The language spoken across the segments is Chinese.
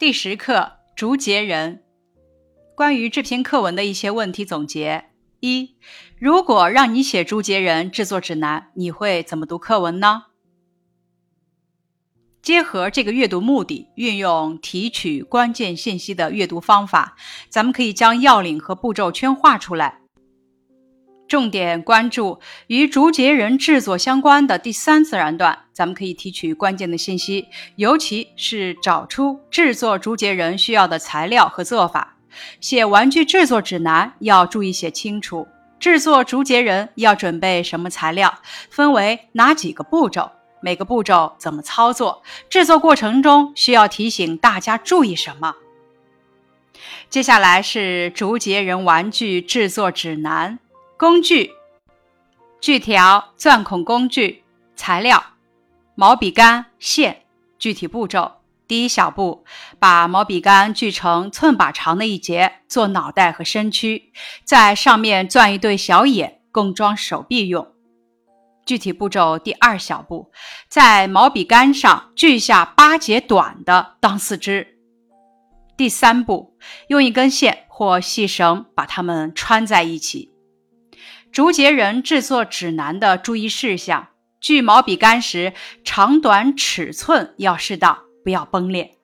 第十课竹节人。关于这篇课文的一些问题总结：一、如果让你写竹节人制作指南，你会怎么读课文呢？结合这个阅读目的，运用提取关键信息的阅读方法，咱们可以将要领和步骤圈画出来。重点关注与竹节人制作相关的第三自然段，咱们可以提取关键的信息，尤其是找出制作竹节人需要的材料和做法。写玩具制作指南要注意写清楚，制作竹节人要准备什么材料，分为哪几个步骤，每个步骤怎么操作，制作过程中需要提醒大家注意什么。接下来是竹节人玩具制作指南。工具：锯条、钻孔工具。材料：毛笔杆、线。具体步骤：第一小步，把毛笔杆锯成寸把长的一截，做脑袋和身躯，在上面钻一对小眼，供装手臂用。具体步骤：第二小步，在毛笔杆上锯下八节短的当四肢。第三步，用一根线或细绳把它们穿在一起。竹节人制作指南的注意事项：锯毛笔杆时，长短尺寸要适当，不要崩裂。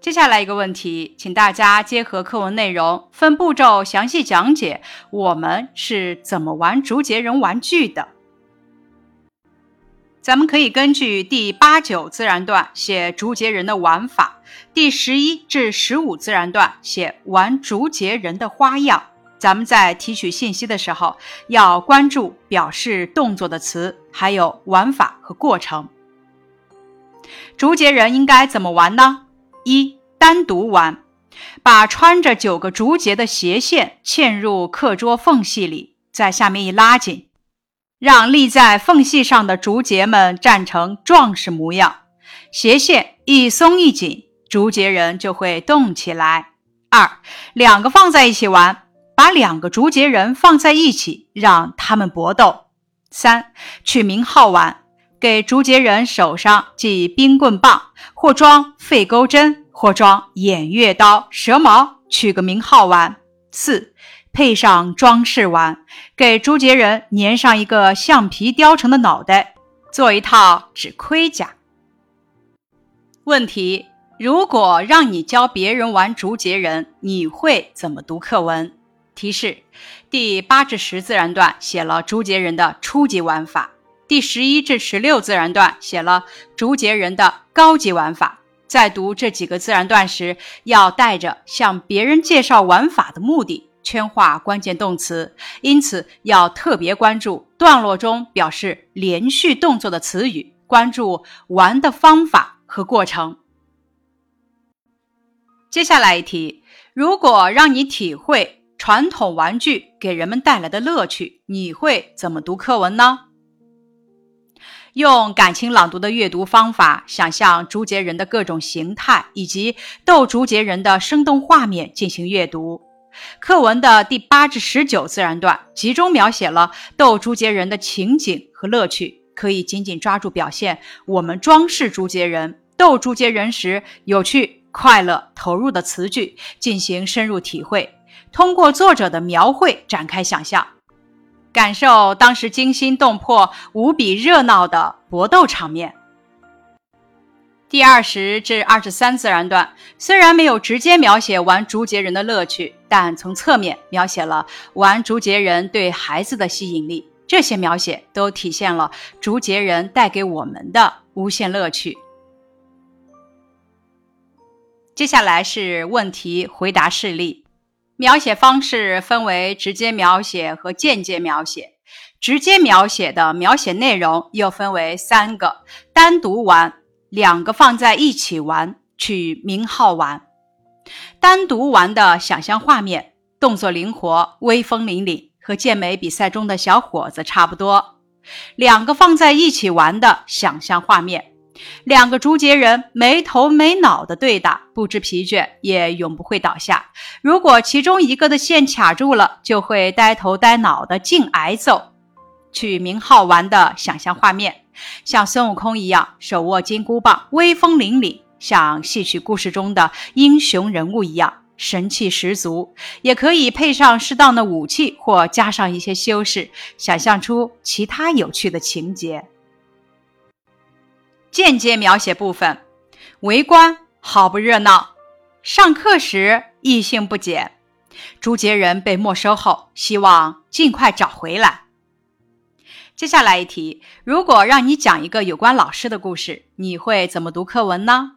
接下来一个问题，请大家结合课文内容，分步骤详细讲解我们是怎么玩竹节人玩具的。咱们可以根据第八九自然段写竹节人的玩法，第十一至十五自然段写玩竹节人的花样。咱们在提取信息的时候，要关注表示动作的词，还有玩法和过程。竹节人应该怎么玩呢？一、单独玩，把穿着九个竹节的斜线嵌入课桌缝隙里，在下面一拉紧，让立在缝隙上的竹节们站成壮士模样。斜线一松一紧，竹节人就会动起来。二、两个放在一起玩。把两个竹节人放在一起，让他们搏斗。三、取名号玩，给竹节人手上系冰棍棒，或装废钩针，或装偃月刀、蛇矛，取个名号玩。四、配上装饰玩，给竹节人粘上一个橡皮雕成的脑袋，做一套纸盔甲。问题：如果让你教别人玩竹节人，你会怎么读课文？提示：第八至十自然段写了竹节人的初级玩法，第十一至十六自然段写了竹节人的高级玩法。在读这几个自然段时，要带着向别人介绍玩法的目的，圈画关键动词，因此要特别关注段落中表示连续动作的词语，关注玩的方法和过程。接下来一题，如果让你体会。传统玩具给人们带来的乐趣，你会怎么读课文呢？用感情朗读的阅读方法，想象竹节人的各种形态以及斗竹节人的生动画面进行阅读。课文的第八至十九自然段集中描写了斗竹节人的情景和乐趣，可以紧紧抓住表现我们装饰竹节人、斗竹节人时有趣、快乐、投入的词句，进行深入体会。通过作者的描绘展开想象，感受当时惊心动魄、无比热闹的搏斗场面。第二十至二十三自然段虽然没有直接描写玩竹节人的乐趣，但从侧面描写了玩竹节人对孩子的吸引力。这些描写都体现了竹节人带给我们的无限乐趣。接下来是问题回答示例。描写方式分为直接描写和间接描写。直接描写的描写内容又分为三个：单独玩、两个放在一起玩、取名号玩。单独玩的想象画面，动作灵活，威风凛凛，和健美比赛中的小伙子差不多。两个放在一起玩的想象画面。两个竹节人没头没脑的对打，不知疲倦，也永不会倒下。如果其中一个的线卡住了，就会呆头呆脑的净挨揍。取名号玩的想象画面，像孙悟空一样手握金箍棒，威风凛凛，像戏曲故事中的英雄人物一样，神气十足。也可以配上适当的武器，或加上一些修饰，想象出其他有趣的情节。间接描写部分：围观好不热闹，上课时异性不减，朱杰人被没收后，希望尽快找回来。接下来一题，如果让你讲一个有关老师的故事，你会怎么读课文呢？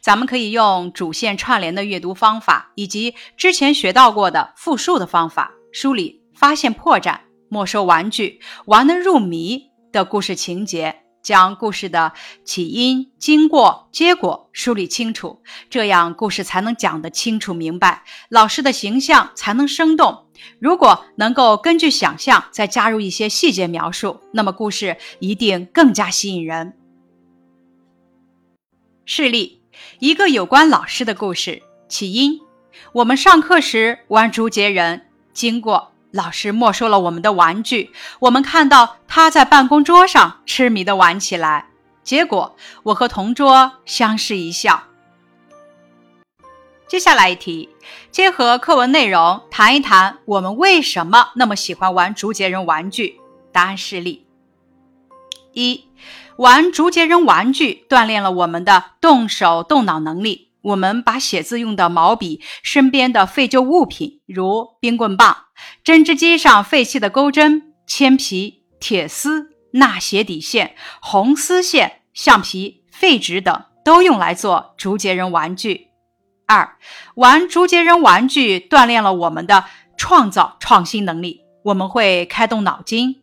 咱们可以用主线串联的阅读方法，以及之前学到过的复述的方法，梳理发现破绽、没收玩具、玩得入迷的故事情节。将故事的起因、经过、结果梳理清楚，这样故事才能讲得清楚明白，老师的形象才能生动。如果能够根据想象再加入一些细节描述，那么故事一定更加吸引人。示例：一个有关老师的故事。起因：我们上课时玩竹节人。经过。老师没收了我们的玩具，我们看到他在办公桌上痴迷地玩起来。结果，我和同桌相视一笑。接下来一题，结合课文内容谈一谈我们为什么那么喜欢玩竹节人玩具。答案示例：一，玩竹节人玩具锻炼了我们的动手动脑能力。我们把写字用的毛笔、身边的废旧物品，如冰棍棒、针织机上废弃的钩针、铅皮、铁丝、纳鞋底线、红丝线、橡皮、废纸等，都用来做竹节人玩具。二，玩竹节人玩具锻炼了我们的创造创新能力。我们会开动脑筋，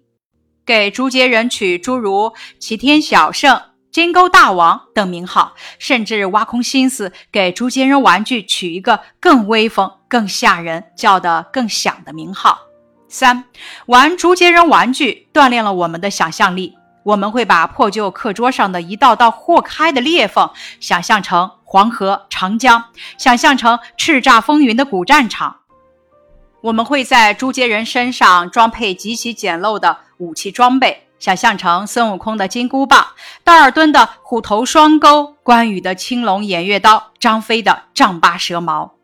给竹节人取诸如齐天小圣。金钩大王等名号，甚至挖空心思给竹节人玩具取一个更威风、更吓人、叫得更响的名号。三，玩竹节人玩具锻炼了我们的想象力。我们会把破旧课桌上的一道道豁开的裂缝想象成黄河、长江，想象成叱咤风云的古战场。我们会在竹节人身上装配极其简陋的武器装备。想象成孙悟空的金箍棒，道尔顿的虎头双钩，关羽的青龙偃月刀，张飞的丈八蛇矛。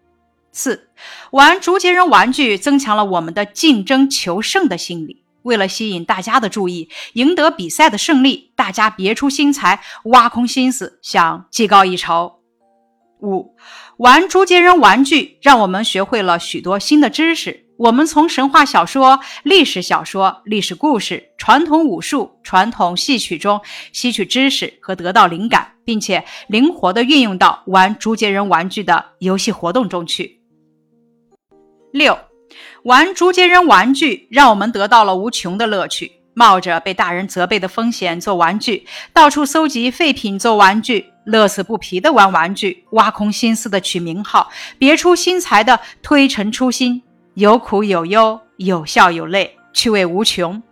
四，玩竹节人玩具增强了我们的竞争求胜的心理。为了吸引大家的注意，赢得比赛的胜利，大家别出心裁，挖空心思想技高一筹。五，玩竹节人玩具让我们学会了许多新的知识。我们从神话小说、历史小说、历史故事、传统武术、传统戏曲中吸取知识和得到灵感，并且灵活地运用到玩竹节人玩具的游戏活动中去。六，玩竹节人玩具让我们得到了无穷的乐趣。冒着被大人责备的风险做玩具，到处搜集废品做玩具，乐此不疲地玩玩具，挖空心思的取名号，别出心裁的推陈出新。有苦有忧，有笑有泪，趣味无穷。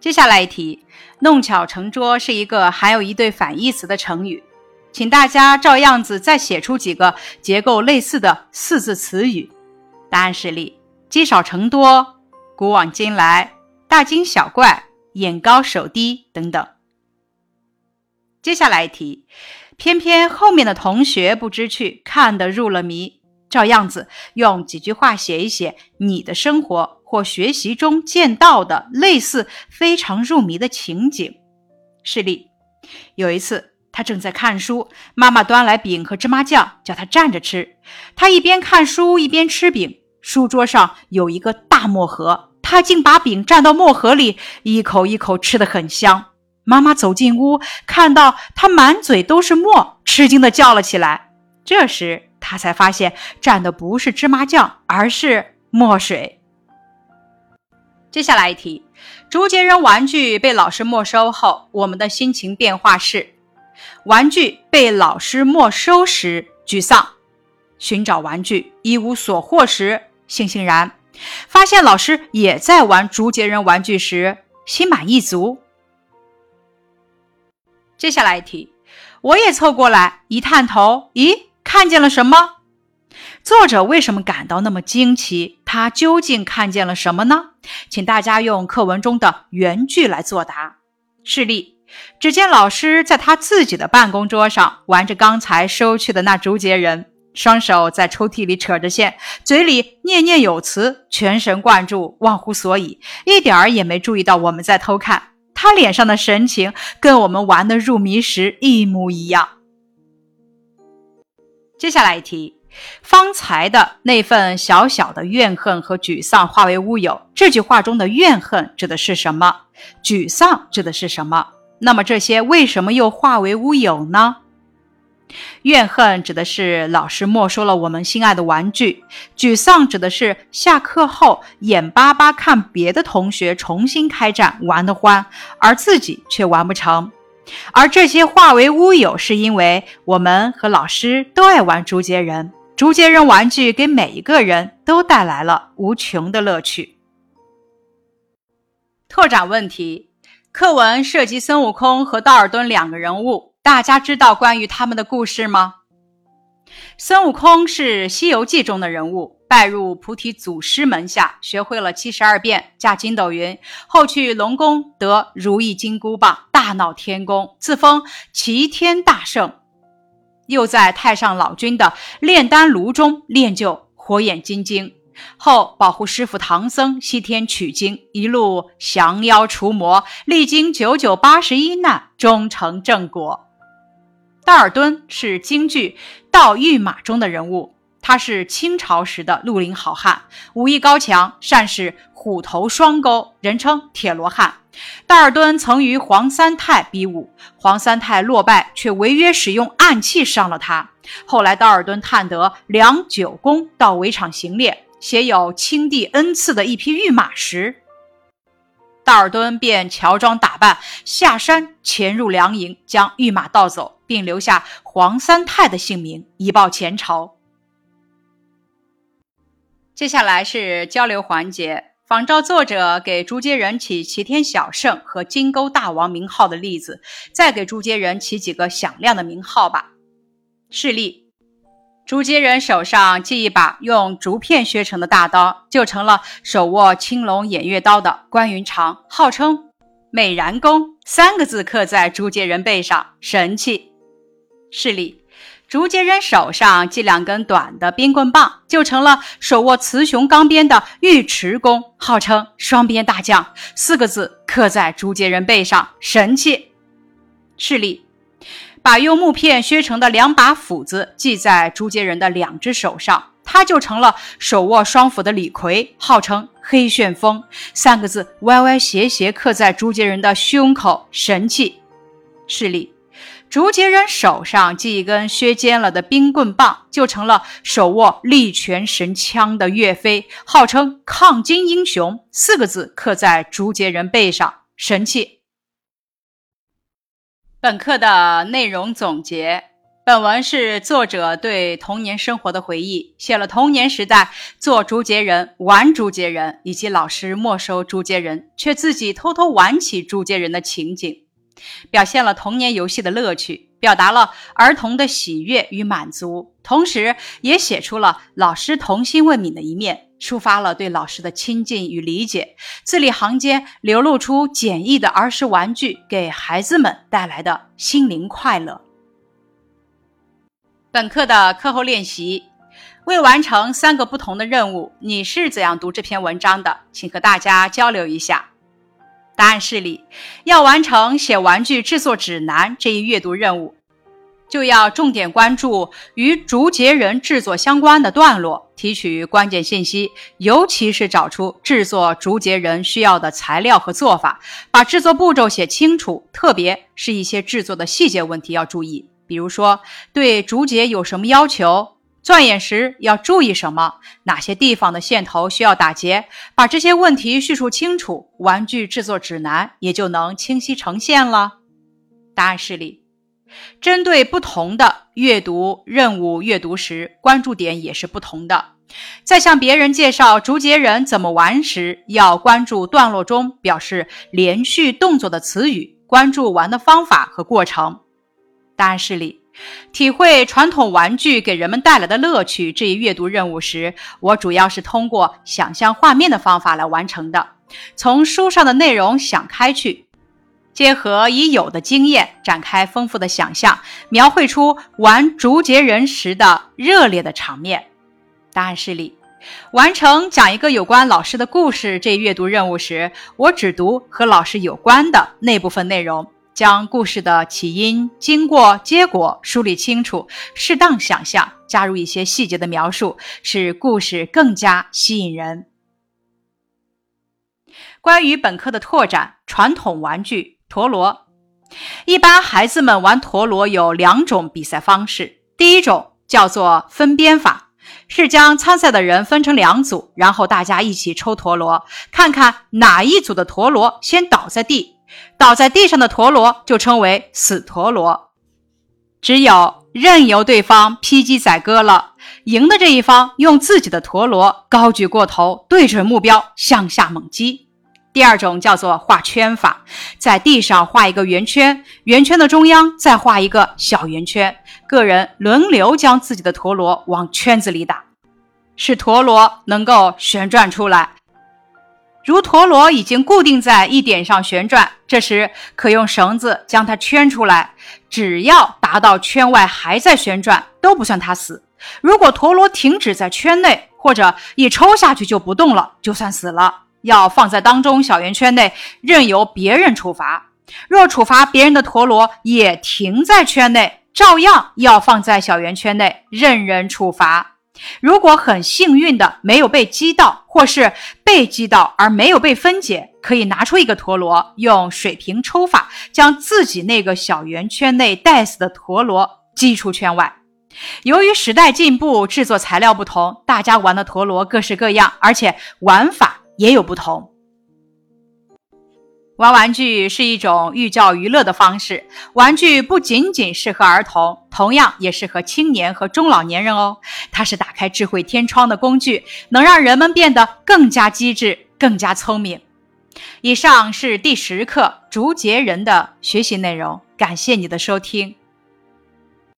接下来一题，弄巧成拙是一个含有一对反义词的成语，请大家照样子再写出几个结构类似的四字词语。答案是例：积少成多、古往今来、大惊小怪、眼高手低等等。接下来一题，偏偏后面的同学不知趣，看得入了迷。照样子用几句话写一写你的生活或学习中见到的类似非常入迷的情景。示例：有一次，他正在看书，妈妈端来饼和芝麻酱，叫他站着吃。他一边看书一边吃饼。书桌上有一个大墨盒，他竟把饼蘸到墨盒里，一口一口吃得很香。妈妈走进屋，看到他满嘴都是墨，吃惊地叫了起来。这时，他才发现蘸的不是芝麻酱，而是墨水。接下来一题：竹节人玩具被老师没收后，我们的心情变化是：玩具被老师没收时沮丧，寻找玩具一无所获时悻悻然，发现老师也在玩竹节人玩具时心满意足。接下来一题：我也凑过来一探头，咦？看见了什么？作者为什么感到那么惊奇？他究竟看见了什么呢？请大家用课文中的原句来作答。示例：只见老师在他自己的办公桌上玩着刚才收去的那竹节人，双手在抽屉里扯着线，嘴里念念有词，全神贯注，忘乎所以，一点儿也没注意到我们在偷看。他脸上的神情跟我们玩的入迷时一模一样。接下来一题。方才的那份小小的怨恨和沮丧化为乌有。这句话中的怨恨指的是什么？沮丧指的是什么？那么这些为什么又化为乌有呢？怨恨指的是老师没收了我们心爱的玩具，沮丧指的是下课后眼巴巴看别的同学重新开战玩得欢，而自己却玩不成。而这些化为乌有，是因为我们和老师都爱玩竹节人。竹节人玩具给每一个人都带来了无穷的乐趣。拓展问题：课文涉及孙悟空和道尔顿两个人物，大家知道关于他们的故事吗？孙悟空是《西游记》中的人物，拜入菩提祖师门下，学会了七十二变，驾筋斗云，后去龙宫得如意金箍棒，大闹天宫，自封齐天大圣。又在太上老君的炼丹炉中练就火眼金睛，后保护师傅唐僧西天取经，一路降妖除魔，历经九九八十一难，终成正果。道尔敦是京剧《盗御马》中的人物，他是清朝时的绿林好汉，武艺高强，善使虎头双钩，人称铁罗汉。道尔敦曾与黄三泰比武，黄三泰落败，却违约使用暗器伤了他。后来道尔敦探得梁九公到围场行猎，携有清帝恩赐的一匹御马时，道尔敦便乔装打扮下山潜入梁营，将御马盗走，并留下黄三泰的姓名以报前仇。接下来是交流环节。仿照作者给竹节人起齐天小圣和金钩大王名号的例子，再给竹节人起几个响亮的名号吧。示例：竹节人手上系一把用竹片削成的大刀，就成了手握青龙偃月刀的关云长，号称美髯公，三个字刻在竹节人背上，神气。示例。竹节人手上系两根短的冰棍棒，就成了手握雌雄钢鞭的尉迟恭，号称双鞭大将。四个字刻在竹节人背上，神气。示例：把用木片削成的两把斧子系在竹节人的两只手上，他就成了手握双斧的李逵，号称黑旋风。三个字歪歪斜斜刻在竹节人的胸口，神气。示例。竹节人手上系一根削尖了的冰棍棒，就成了手握力拳神枪的岳飞，号称抗金英雄。四个字刻在竹节人背上，神气。本课的内容总结：本文是作者对童年生活的回忆，写了童年时代做竹节人、玩竹节人，以及老师没收竹节人却自己偷偷玩起竹节人的情景。表现了童年游戏的乐趣，表达了儿童的喜悦与满足，同时也写出了老师童心未泯的一面，抒发了对老师的亲近与理解，字里行间流露出简易的儿时玩具给孩子们带来的心灵快乐。本课的课后练习，为完成三个不同的任务，你是怎样读这篇文章的？请和大家交流一下。答案示例：要完成写玩具制作指南这一阅读任务，就要重点关注与竹节人制作相关的段落，提取关键信息，尤其是找出制作竹节人需要的材料和做法，把制作步骤写清楚。特别是一些制作的细节问题要注意，比如说对竹节有什么要求。钻眼时要注意什么？哪些地方的线头需要打结？把这些问题叙述清楚，玩具制作指南也就能清晰呈现了。答案示例：针对不同的阅读任务，阅读时关注点也是不同的。在向别人介绍竹节人怎么玩时，要关注段落中表示连续动作的词语，关注玩的方法和过程。答案示例。体会传统玩具给人们带来的乐趣这一阅读任务时，我主要是通过想象画面的方法来完成的。从书上的内容想开去，结合已有的经验，展开丰富的想象，描绘出玩竹节人时的热烈的场面。答案是里。完成讲一个有关老师的故事这一阅读任务时，我只读和老师有关的那部分内容，将故事的起因、经过、结果梳理清楚，适当想象，加入一些细节的描述，使故事更加吸引人。关于本课的拓展，传统玩具陀螺，一般孩子们玩陀螺有两种比赛方式，第一种叫做分边法。是将参赛的人分成两组，然后大家一起抽陀螺，看看哪一组的陀螺先倒在地。倒在地上的陀螺就称为死陀螺。只有任由对方披荆斩割了，赢的这一方用自己的陀螺高举过头，对准目标向下猛击。第二种叫做画圈法，在地上画一个圆圈，圆圈的中央再画一个小圆圈，个人轮流将自己的陀螺往圈子里打，使陀螺能够旋转出来。如陀螺已经固定在一点上旋转，这时可用绳子将它圈出来，只要达到圈外还在旋转，都不算它死。如果陀螺停止在圈内，或者一抽下去就不动了，就算死了。要放在当中小圆圈内，任由别人处罚。若处罚别人的陀螺也停在圈内，照样要放在小圆圈内，任人处罚。如果很幸运的没有被击到，或是被击到而没有被分解，可以拿出一个陀螺，用水平抽法将自己那个小圆圈内带死的陀螺击出圈外。由于时代进步，制作材料不同，大家玩的陀螺各式各样，而且玩法。也有不同。玩玩具是一种寓教于乐的方式，玩具不仅仅适合儿童，同样也适合青年和中老年人哦。它是打开智慧天窗的工具，能让人们变得更加机智、更加聪明。以上是第十课竹节人的学习内容，感谢你的收听。